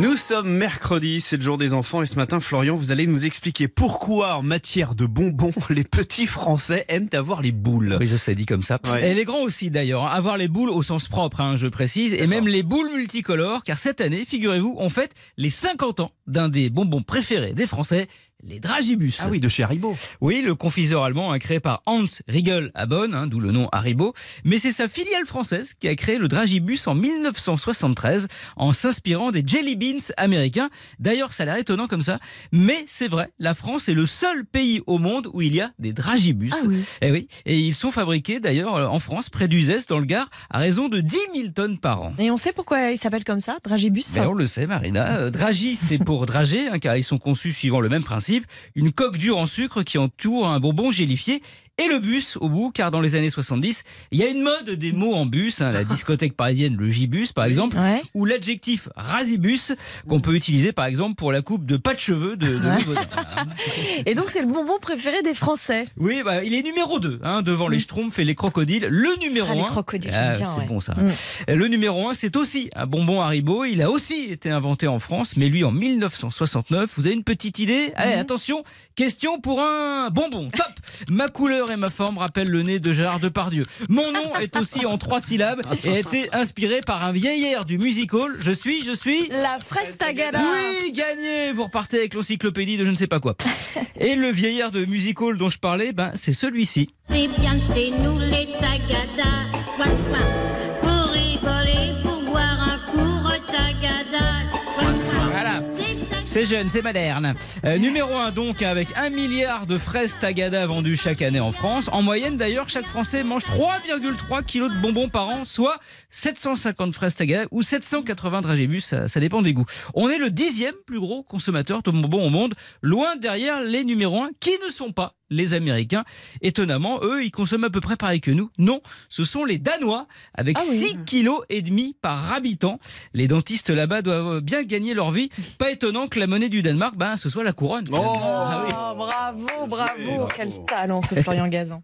Nous sommes mercredi, c'est le jour des enfants et ce matin, Florian, vous allez nous expliquer pourquoi en matière de bonbons, les petits Français aiment avoir les boules. Oui, je sais, dit comme ça. Ouais. Et les grands aussi d'ailleurs. hein. Avoir les boules au sens propre, hein, je précise. Et même les boules multicolores, car cette année, figurez-vous, on fête les 50 ans d'un des bonbons préférés des Français, les Dragibus. Ah oui, de chez Haribo. Oui, le confiseur allemand hein, créé par Hans Riegel à Bonn, hein, d'où le nom Haribo. Mais c'est sa filiale française qui a créé le Dragibus en 1973 en s'inspirant des Jelly Beans américains. D'ailleurs, ça a l'air étonnant comme ça, mais c'est vrai, la France est le seul pays au monde où il y a des Dragibus. Ah oui. Et oui, et ils sont fabriqués d'ailleurs euh, en France, près d'Uzès, dans le Gard, à raison de 10 000 tonnes par an. Et on sait pourquoi il s'appelle comme ça, Dragibus? Ben, on le sait, Marina. Euh, Dragi, c'est pour drager, hein, car ils sont conçus suivant le même principe. Une coque dure en sucre qui entoure un bonbon gélifié. Et le bus au bout, car dans les années 70, il y a une mode des mots en bus, hein, la discothèque parisienne, le gibus par exemple, Ouais. ou l'adjectif rasibus, qu'on peut utiliser par exemple pour la coupe de pas de cheveux de, de Ouais. Baudin. Et donc c'est le bonbon préféré des Français. Oui, bah, il est numéro 2, hein, devant les schtroumpfs et les crocodiles. Le numéro Ah, les 1. crocodiles, j'aime bien, c'est ouais. bon ça. Mm. Le numéro 1, c'est aussi un bonbon Haribo. Il a aussi été inventé en France, mais lui en 1969. Vous avez une petite idée? Allez, Mhm. attention, question pour un bonbon. Top Ma couleur et ma forme rappellent le nez de Gérard Depardieu. Mon nom est aussi en trois syllabes et a été inspiré par un vieil air du music hall. Je suis, je suis... La fraise tagada. Oui, gagné Vous repartez avec l'encyclopédie de je ne sais pas quoi. Et le vieillard de music hall dont je parlais, ben, c'est celui-ci. C'est bien chez nous les tagadas, soin soin, C'est un- C'est jeune, c'est moderne. Euh, numéro 1 donc, avec un milliard de fraises Tagada vendues chaque année en France. En moyenne d'ailleurs, chaque Français mange 3,3 kilos de bonbons par an, soit 750 fraises Tagada ou 780 dragébus, ça, ça dépend des goûts. On est le dixième plus gros consommateur de bonbons au monde, loin derrière les numéros 1 qui ne sont pas les Américains. Étonnamment, eux, ils consomment à peu près pareil que nous. Non, ce sont les Danois, avec Ah oui. 6 kilos et demi par habitant. Les dentistes là-bas doivent bien gagner leur vie. Pas étonnant que la monnaie du Danemark, ben, ce soit la couronne. Oh. Ah oui. Oh, bravo, bravo. bravo. Quel talent ce Florian Gazan.